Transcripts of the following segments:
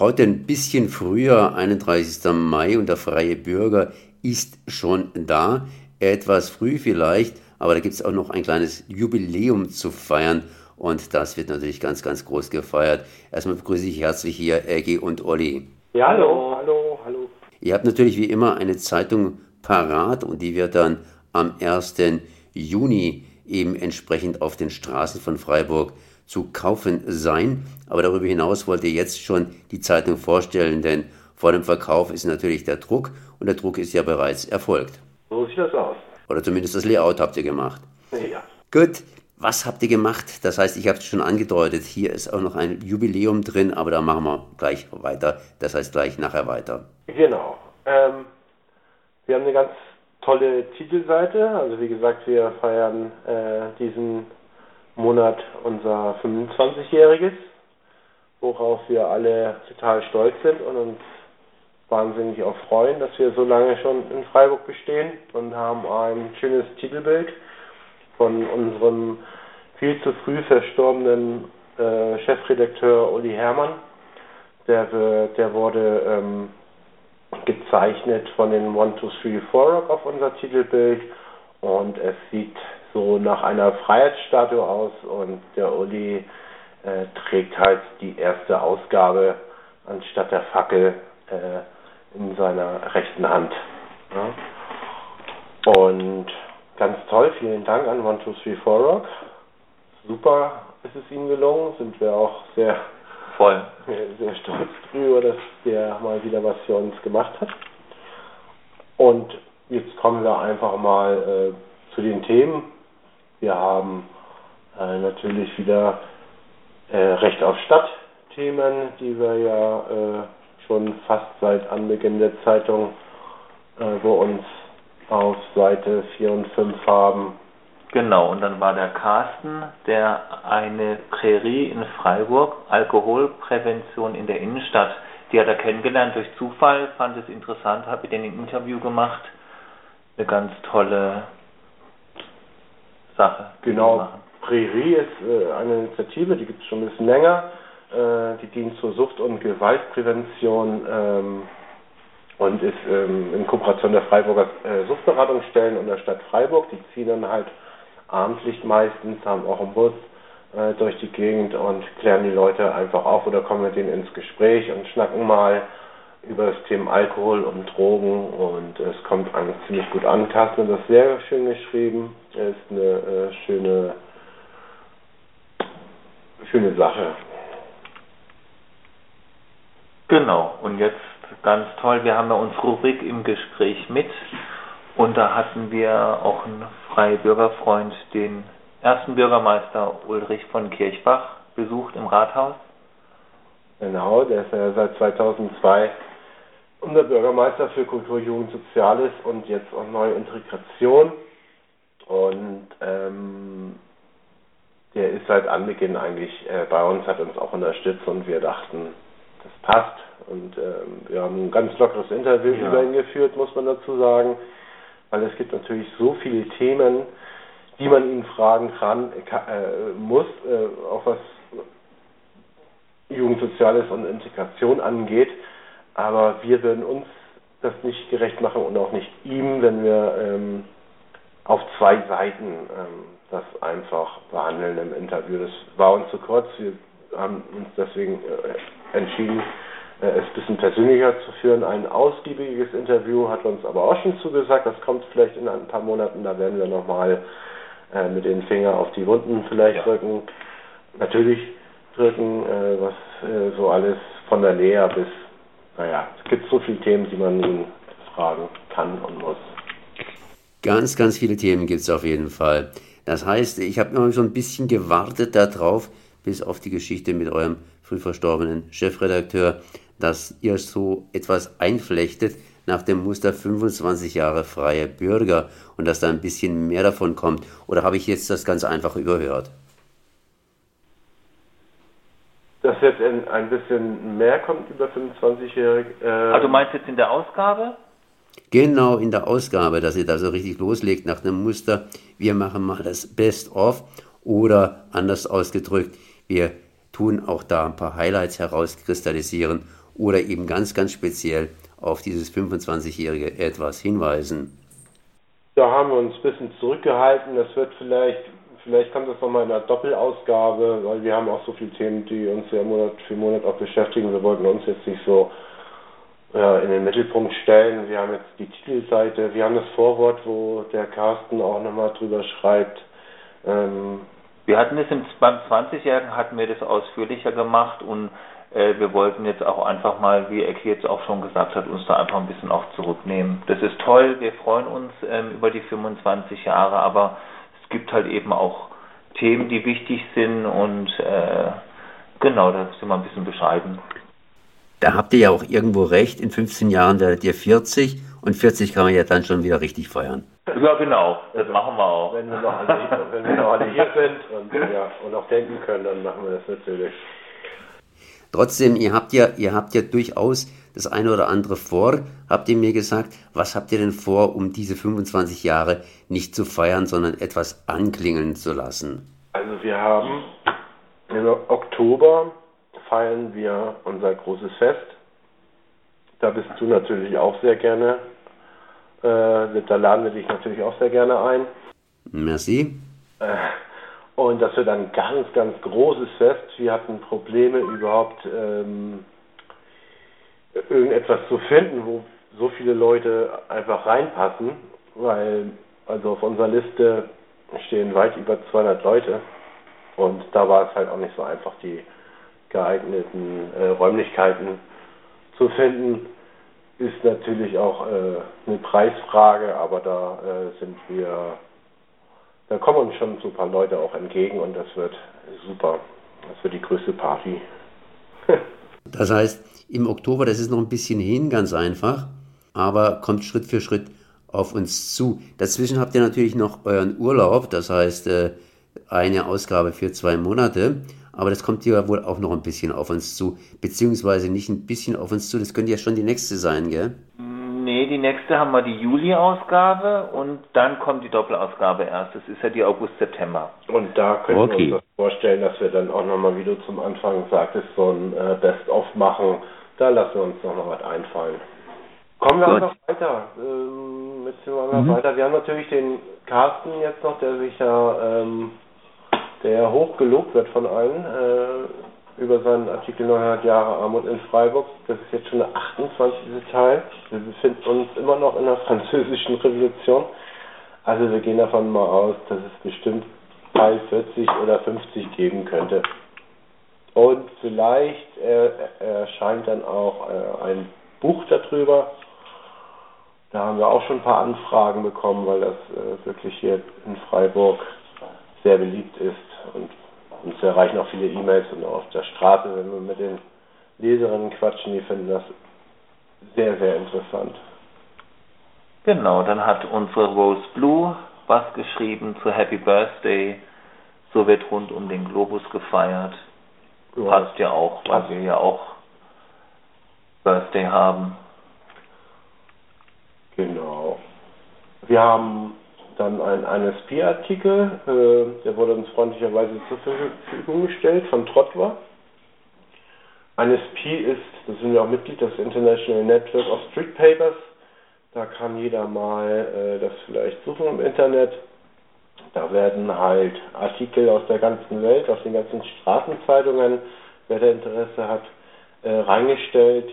Heute ein bisschen früher, 31. Mai, und der freie Bürger ist schon da. Etwas früh vielleicht, aber da gibt es auch noch ein kleines Jubiläum zu feiern. Und das wird natürlich ganz, ganz groß gefeiert. Erstmal begrüße ich herzlich hier Eggy und Olli. Ja, hallo, hallo, hallo. Ihr habt natürlich wie immer eine Zeitung parat und die wird dann am 1. Juni eben entsprechend auf den Straßen von Freiburg zu kaufen sein. Aber darüber hinaus wollt ihr jetzt schon die Zeitung vorstellen, denn vor dem Verkauf ist natürlich der Druck und der Druck ist ja bereits erfolgt. So sieht das aus. Oder zumindest das Layout habt ihr gemacht. Ja. Gut, was habt ihr gemacht? Das heißt, ich habe es schon angedeutet, hier ist auch noch ein Jubiläum drin, aber da machen wir gleich weiter. Das heißt gleich nachher weiter. Genau. Ähm, wir haben eine ganz tolle Titelseite. Also wie gesagt, wir feiern äh, diesen Monat unser 25-jähriges, worauf wir alle total stolz sind und uns wahnsinnig auch freuen, dass wir so lange schon in Freiburg bestehen und haben ein schönes Titelbild von unserem viel zu früh verstorbenen äh, Chefredakteur Uli Herrmann. Der, der wurde ähm, gezeichnet von den 1, 2, 3, 4 Rock auf unser Titelbild und es sieht so nach einer Freiheitsstatue aus und der Uli äh, trägt halt die erste Ausgabe anstatt der Fackel äh, in seiner rechten Hand. Ja. Und ganz toll, vielen Dank an 1, 2, 3, 4 Rock. Super ist es ihm gelungen, sind wir auch sehr voll sehr stolz drüber, dass der mal wieder was für uns gemacht hat. Und jetzt kommen wir einfach mal äh, zu den Themen. Wir haben äh, natürlich wieder äh, Recht auf Stadt Themen, die wir ja äh, schon fast seit Anbeginn der Zeitung äh, wo uns auf Seite 4 und 5 haben. Genau, und dann war der Carsten, der eine Prärie in Freiburg, Alkoholprävention in der Innenstadt, die hat er kennengelernt durch Zufall, fand es interessant, habe mit denen ein Interview gemacht. Eine ganz tolle Sache. Genau, Prärie ist äh, eine Initiative, die gibt es schon ein bisschen länger. Äh, die dient zur Sucht- und Gewaltprävention ähm, und ist ähm, in Kooperation der Freiburger äh, Suchtberatungsstellen und der Stadt Freiburg. Die ziehen dann halt Abendlicht meistens, haben auch einen Bus äh, durch die Gegend und klären die Leute einfach auf oder kommen mit denen ins Gespräch und schnacken mal über das Thema Alkohol und Drogen und es kommt eigentlich ziemlich gut an. Carsten hat das sehr schön geschrieben. Es ist eine äh, schöne, schöne Sache. Genau, und jetzt ganz toll, wir haben ja unsere Rubrik im Gespräch mit und da hatten wir auch einen freien Bürgerfreund, den ersten Bürgermeister Ulrich von Kirchbach, besucht im Rathaus. Genau, der ist ja seit 2002 unser Bürgermeister für Kultur, Jugend, Soziales und jetzt auch neue Integration. Und ähm, der ist seit Anbeginn eigentlich äh, bei uns, hat uns auch unterstützt und wir dachten, das passt. Und ähm, wir haben ein ganz lockeres Interview ja. über ihn geführt, muss man dazu sagen weil es gibt natürlich so viele Themen, die man ihn fragen kann, äh, muss, äh, auch was Jugendsoziales und Integration angeht. Aber wir würden uns das nicht gerecht machen und auch nicht ihm, wenn wir ähm, auf zwei Seiten ähm, das einfach behandeln im Interview. Das war uns zu kurz. Wir haben uns deswegen äh, entschieden, äh, es ein bisschen persönlicher zu führen. Ein ausgiebiges Interview hat uns aber auch schon zugesagt. Das kommt vielleicht in ein paar Monaten. Da werden wir nochmal äh, mit den Fingern auf die Wunden vielleicht ja. drücken. Natürlich drücken, äh, was äh, so alles von der Lea bis, naja, es gibt so viele Themen, die man ihn fragen kann und muss. Ganz, ganz viele Themen gibt es auf jeden Fall. Das heißt, ich habe immer so ein bisschen gewartet darauf, bis auf die Geschichte mit eurem früh verstorbenen Chefredakteur, dass ihr so etwas einflechtet nach dem Muster 25 Jahre freie Bürger und dass da ein bisschen mehr davon kommt? Oder habe ich jetzt das ganz einfach überhört? Dass jetzt ein bisschen mehr kommt über 25-Jährige. Äh also meinst du jetzt in der Ausgabe? Genau in der Ausgabe, dass ihr da so richtig loslegt nach dem Muster, wir machen mal das Best-of oder anders ausgedrückt, wir tun auch da ein paar Highlights herauskristallisieren oder eben ganz, ganz speziell auf dieses 25-jährige etwas hinweisen? Da haben wir uns ein bisschen zurückgehalten. Das wird vielleicht, vielleicht kommt das nochmal in einer Doppelausgabe, weil wir haben auch so viele Themen, die uns ja Monat für Monat auch beschäftigen. Wir wollten uns jetzt nicht so ja, in den Mittelpunkt stellen. Wir haben jetzt die Titelseite, wir haben das Vorwort, wo der Carsten auch nochmal drüber schreibt. Ähm, wir hatten es im, beim 20-Jährigen hatten wir das ausführlicher gemacht und äh, wir wollten jetzt auch einfach mal, wie Ecki jetzt auch schon gesagt hat, uns da einfach ein bisschen auch zurücknehmen. Das ist toll, wir freuen uns ähm, über die 25 Jahre, aber es gibt halt eben auch Themen, die wichtig sind und äh, genau, da sind wir ein bisschen bescheiden. Da habt ihr ja auch irgendwo recht, in 15 Jahren werdet ihr 40 und 40 kann man ja dann schon wieder richtig feiern. Ja, genau, das also, machen wir auch. Wenn wir noch alle, wenn wir noch alle hier sind und, ja, und auch denken können, dann machen wir das natürlich. Trotzdem, ihr habt ja, ihr habt ja durchaus das eine oder andere vor, habt ihr mir gesagt. Was habt ihr denn vor, um diese 25 Jahre nicht zu feiern, sondern etwas anklingen zu lassen? Also wir haben im Oktober feiern wir unser großes Fest. Da bist du natürlich auch sehr gerne. Äh, da laden wir dich natürlich auch sehr gerne ein. Merci. Äh, und das wird ein ganz, ganz großes Fest. Wir hatten Probleme überhaupt ähm, irgendetwas zu finden, wo so viele Leute einfach reinpassen, weil also auf unserer Liste stehen weit über 200 Leute und da war es halt auch nicht so einfach, die geeigneten äh, Räumlichkeiten zu finden, ist natürlich auch äh, eine Preisfrage, aber da äh, sind wir, da kommen uns schon so ein paar Leute auch entgegen und das wird super. Das wird die größte Party. das heißt, im Oktober, das ist noch ein bisschen hin, ganz einfach, aber kommt Schritt für Schritt auf uns zu. Dazwischen habt ihr natürlich noch euren Urlaub, das heißt äh, eine Ausgabe für zwei Monate aber das kommt ja wohl auch noch ein bisschen auf uns zu, beziehungsweise nicht ein bisschen auf uns zu, das könnte ja schon die nächste sein, gell? Nee, die nächste haben wir die Juli-Ausgabe und dann kommt die Doppelausgabe erst. Das ist ja die August-September. Und da können okay. wir uns das vorstellen, dass wir dann auch nochmal, wie du zum Anfang sagtest, so ein äh, Best-of machen. Da lassen wir uns noch mal was einfallen. Kommen wir Gut. einfach weiter. Ähm, jetzt wir mhm. weiter. Wir haben natürlich den Carsten jetzt noch, der sich ja ähm, der hoch gelobt wird von allen äh, über seinen Artikel 900 Jahre Armut in Freiburg. Das ist jetzt schon der 28. Teil. Wir befinden uns immer noch in der französischen Revolution. Also wir gehen davon mal aus, dass es bestimmt Teil 40 oder 50 geben könnte. Und vielleicht äh, erscheint dann auch äh, ein Buch darüber. Da haben wir auch schon ein paar Anfragen bekommen, weil das äh, wirklich hier in Freiburg sehr beliebt ist und uns erreichen auch viele E-Mails und auch auf der Straße, wenn wir mit den Leserinnen quatschen, die finden das sehr, sehr interessant. Genau, dann hat unsere Rose Blue was geschrieben zu Happy Birthday. So wird rund um den Globus gefeiert. Ja, Passt ja auch, weil wir ja auch Birthday haben. Genau. Wir haben dann ein, ein SP-Artikel, äh, der wurde uns freundlicherweise zur Verfügung gestellt von Trotwa. Ein SP ist, da sind wir auch Mitglied, das International Network of Street Papers. Da kann jeder mal äh, das vielleicht suchen im Internet. Da werden halt Artikel aus der ganzen Welt, aus den ganzen Straßenzeitungen, wer da Interesse hat, äh, reingestellt.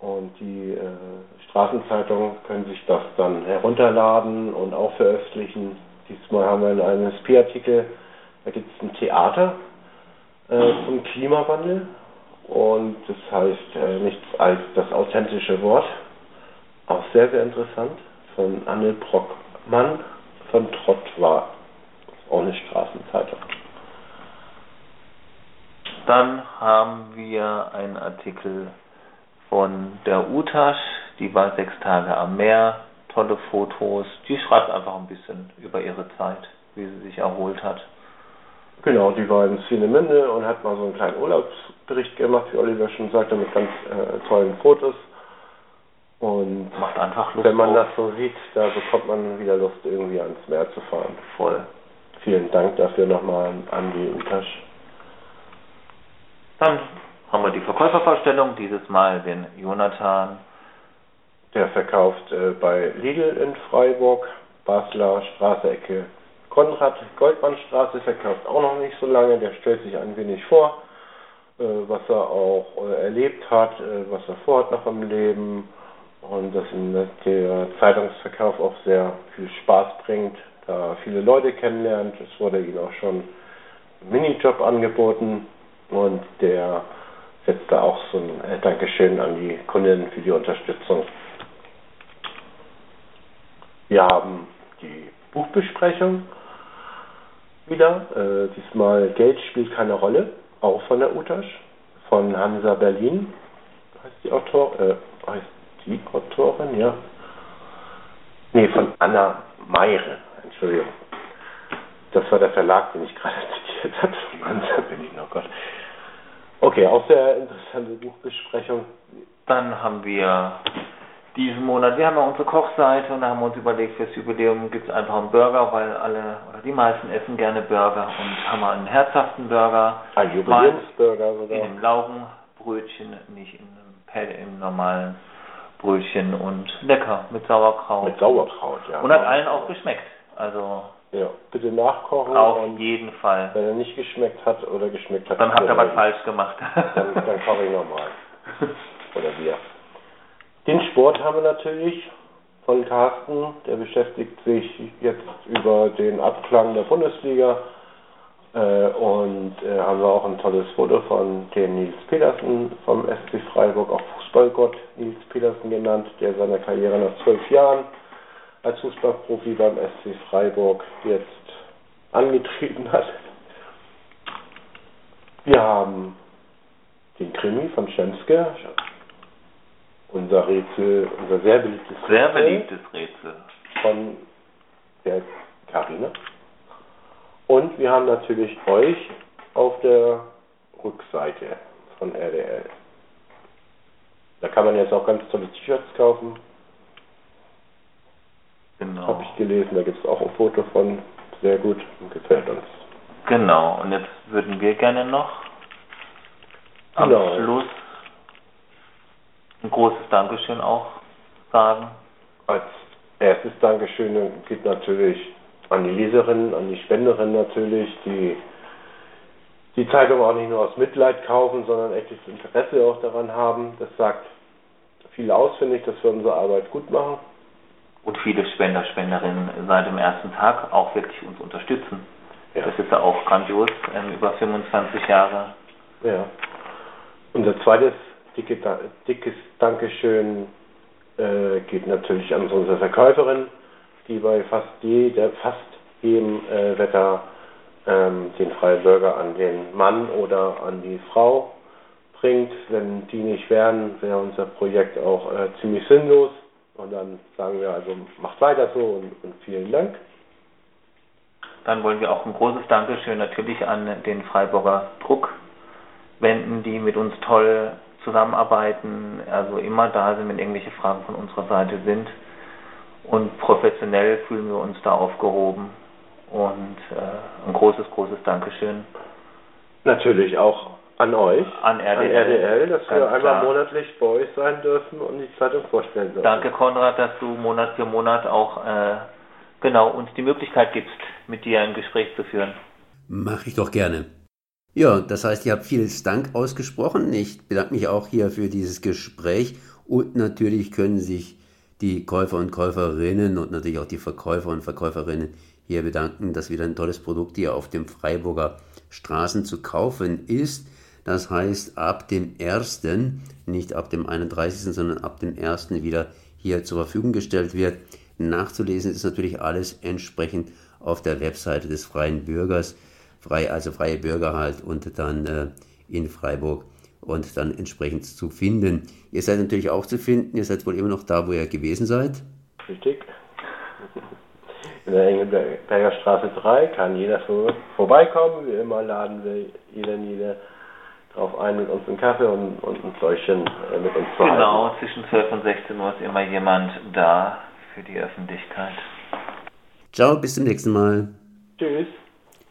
Und die äh, Straßenzeitungen können sich das dann herunterladen und auch veröffentlichen. Diesmal haben wir einen SP-Artikel, da gibt es ein Theater äh, zum Klimawandel und das heißt äh, nichts als das authentische Wort. Auch sehr, sehr interessant von Anne Brockmann von Trottwar. Auch eine Straßenzeitung. Dann haben wir einen Artikel von der Utasch, die war sechs Tage am Meer, tolle Fotos. Die schreibt einfach ein bisschen über ihre Zeit, wie sie sich erholt hat. Genau, die war in Swinemünde und hat mal so einen kleinen Urlaubsbericht gemacht, wie Oliver schon sagte, mit ganz äh, tollen Fotos. Und macht einfach Lust. Wenn man auf. das so sieht, da bekommt man wieder Lust, irgendwie ans Meer zu fahren. Voll. Vielen Dank dafür nochmal an die Utasch. Dann haben wir die Verkäufervorstellung, dieses Mal den Jonathan. Der verkauft äh, bei Lidl in Freiburg, Basler Straße, Ecke Konrad Goldmannstraße, verkauft auch noch nicht so lange, der stellt sich ein wenig vor, äh, was er auch äh, erlebt hat, äh, was er vorhat noch im Leben und dass ihm der Zeitungsverkauf auch sehr viel Spaß bringt, da viele Leute kennenlernt. Es wurde ihm auch schon ein Minijob angeboten und der setzt da auch so ein äh, Dankeschön an die Kunden für die Unterstützung. Wir haben die Buchbesprechung wieder. Äh, diesmal Geld spielt keine Rolle, auch von der Utasch, von Hansa Berlin. Heißt die Autor, äh, heißt die Autorin, ja. Nee, von Anna Meire, Entschuldigung. Das war der Verlag, den ich gerade zitiert habe. Hansa Berlin, oh Gott. Okay, auch sehr interessante Buchbesprechung. Dann haben wir diesen Monat, wir haben ja unsere Kochseite und da haben wir uns überlegt, fürs Jubiläum gibt es einfach einen Burger, weil alle oder die meisten essen gerne Burger und haben wir einen herzhaften Burger. Ein Jubiläumsburger sogar. In einem Laugenbrötchen, nicht in einem, im normalen Brötchen und lecker mit Sauerkraut. Mit Sauerkraut, ja. Und hat allen auch geschmeckt. Also ja, bitte nachkochen. Auf jeden Fall. Wenn er nicht geschmeckt hat oder geschmeckt hat, dann hat er was falsch gemacht. dann, dann koche ich nochmal. Oder wir. Den Sport haben wir natürlich von Carsten. Der beschäftigt sich jetzt über den Abklang der Bundesliga. Äh, und äh, haben wir auch ein tolles Foto von dem Nils Petersen vom SC Freiburg, auch Fußballgott Nils Petersen genannt, der seine Karriere nach zwölf Jahren als Fußballprofi beim SC Freiburg jetzt angetreten hat. Wir haben den Krimi von Schemske, unser Rätsel, unser sehr beliebtes Rätsel. Sehr beliebtes Rätsel. Von der Karina. Und wir haben natürlich euch auf der Rückseite von RDL. Da kann man jetzt auch ganz tolle T-Shirts kaufen. Genau. Habe ich gelesen, da gibt es auch ein Foto von. Sehr gut gefällt uns. Genau, und jetzt würden wir gerne noch am genau. Schluss ein großes Dankeschön auch sagen. Als erstes Dankeschön geht natürlich an die Leserinnen, an die Spenderinnen natürlich, die die Zeitung auch nicht nur aus Mitleid kaufen, sondern echtes Interesse auch daran haben. Das sagt viel aus, finde ich, dass wir unsere Arbeit gut machen. Und viele Spender, Spenderinnen seit dem ersten Tag auch wirklich uns unterstützen. Ja. Das ist ja auch grandios, ähm, über 25 Jahre. Ja. Unser zweites dicke, dickes Dankeschön äh, geht natürlich an unsere Verkäuferin, die bei fast, jeder, fast jedem äh, Wetter ähm, den freien Bürger an den Mann oder an die Frau bringt. Wenn die nicht wären, wäre unser Projekt auch äh, ziemlich sinnlos. Und dann sagen wir also, macht weiter so und, und vielen Dank. Dann wollen wir auch ein großes Dankeschön natürlich an den Freiburger Druck wenden, die mit uns toll zusammenarbeiten, also immer da sind, wenn irgendwelche Fragen von unserer Seite sind. Und professionell fühlen wir uns da aufgehoben. Und äh, ein großes, großes Dankeschön. Natürlich auch an euch, an RDL, an RDL dass wir einmal klar. monatlich bei euch sein dürfen und die Zeitung vorstellen dürfen. Danke, Konrad, dass du Monat für Monat auch äh, genau uns die Möglichkeit gibst, mit dir ein Gespräch zu führen. Mache ich doch gerne. Ja, das heißt, ihr habt vieles Dank ausgesprochen. Ich bedanke mich auch hier für dieses Gespräch und natürlich können sich die Käufer und Käuferinnen und natürlich auch die Verkäufer und Verkäuferinnen hier bedanken, dass wieder ein tolles Produkt hier auf dem Freiburger Straßen zu kaufen ist. Das heißt, ab dem 1., nicht ab dem 31., sondern ab dem 1. wieder hier zur Verfügung gestellt wird. Nachzulesen ist natürlich alles entsprechend auf der Webseite des Freien Bürgers frei, also freie Bürger halt und dann äh, in Freiburg und dann entsprechend zu finden. Ihr seid natürlich auch zu finden, ihr seid wohl immer noch da, wo ihr gewesen seid. Richtig. In der Engelberger Straße 3 kann jeder vor, vorbeikommen. Wie immer laden wir jeder jede darauf ein, mit uns einen Kaffee und, und ein Fläschchen äh, mit uns zu Genau, zwischen 12 und 16 Uhr ist immer jemand da für die Öffentlichkeit. Ciao, bis zum nächsten Mal. Tschüss.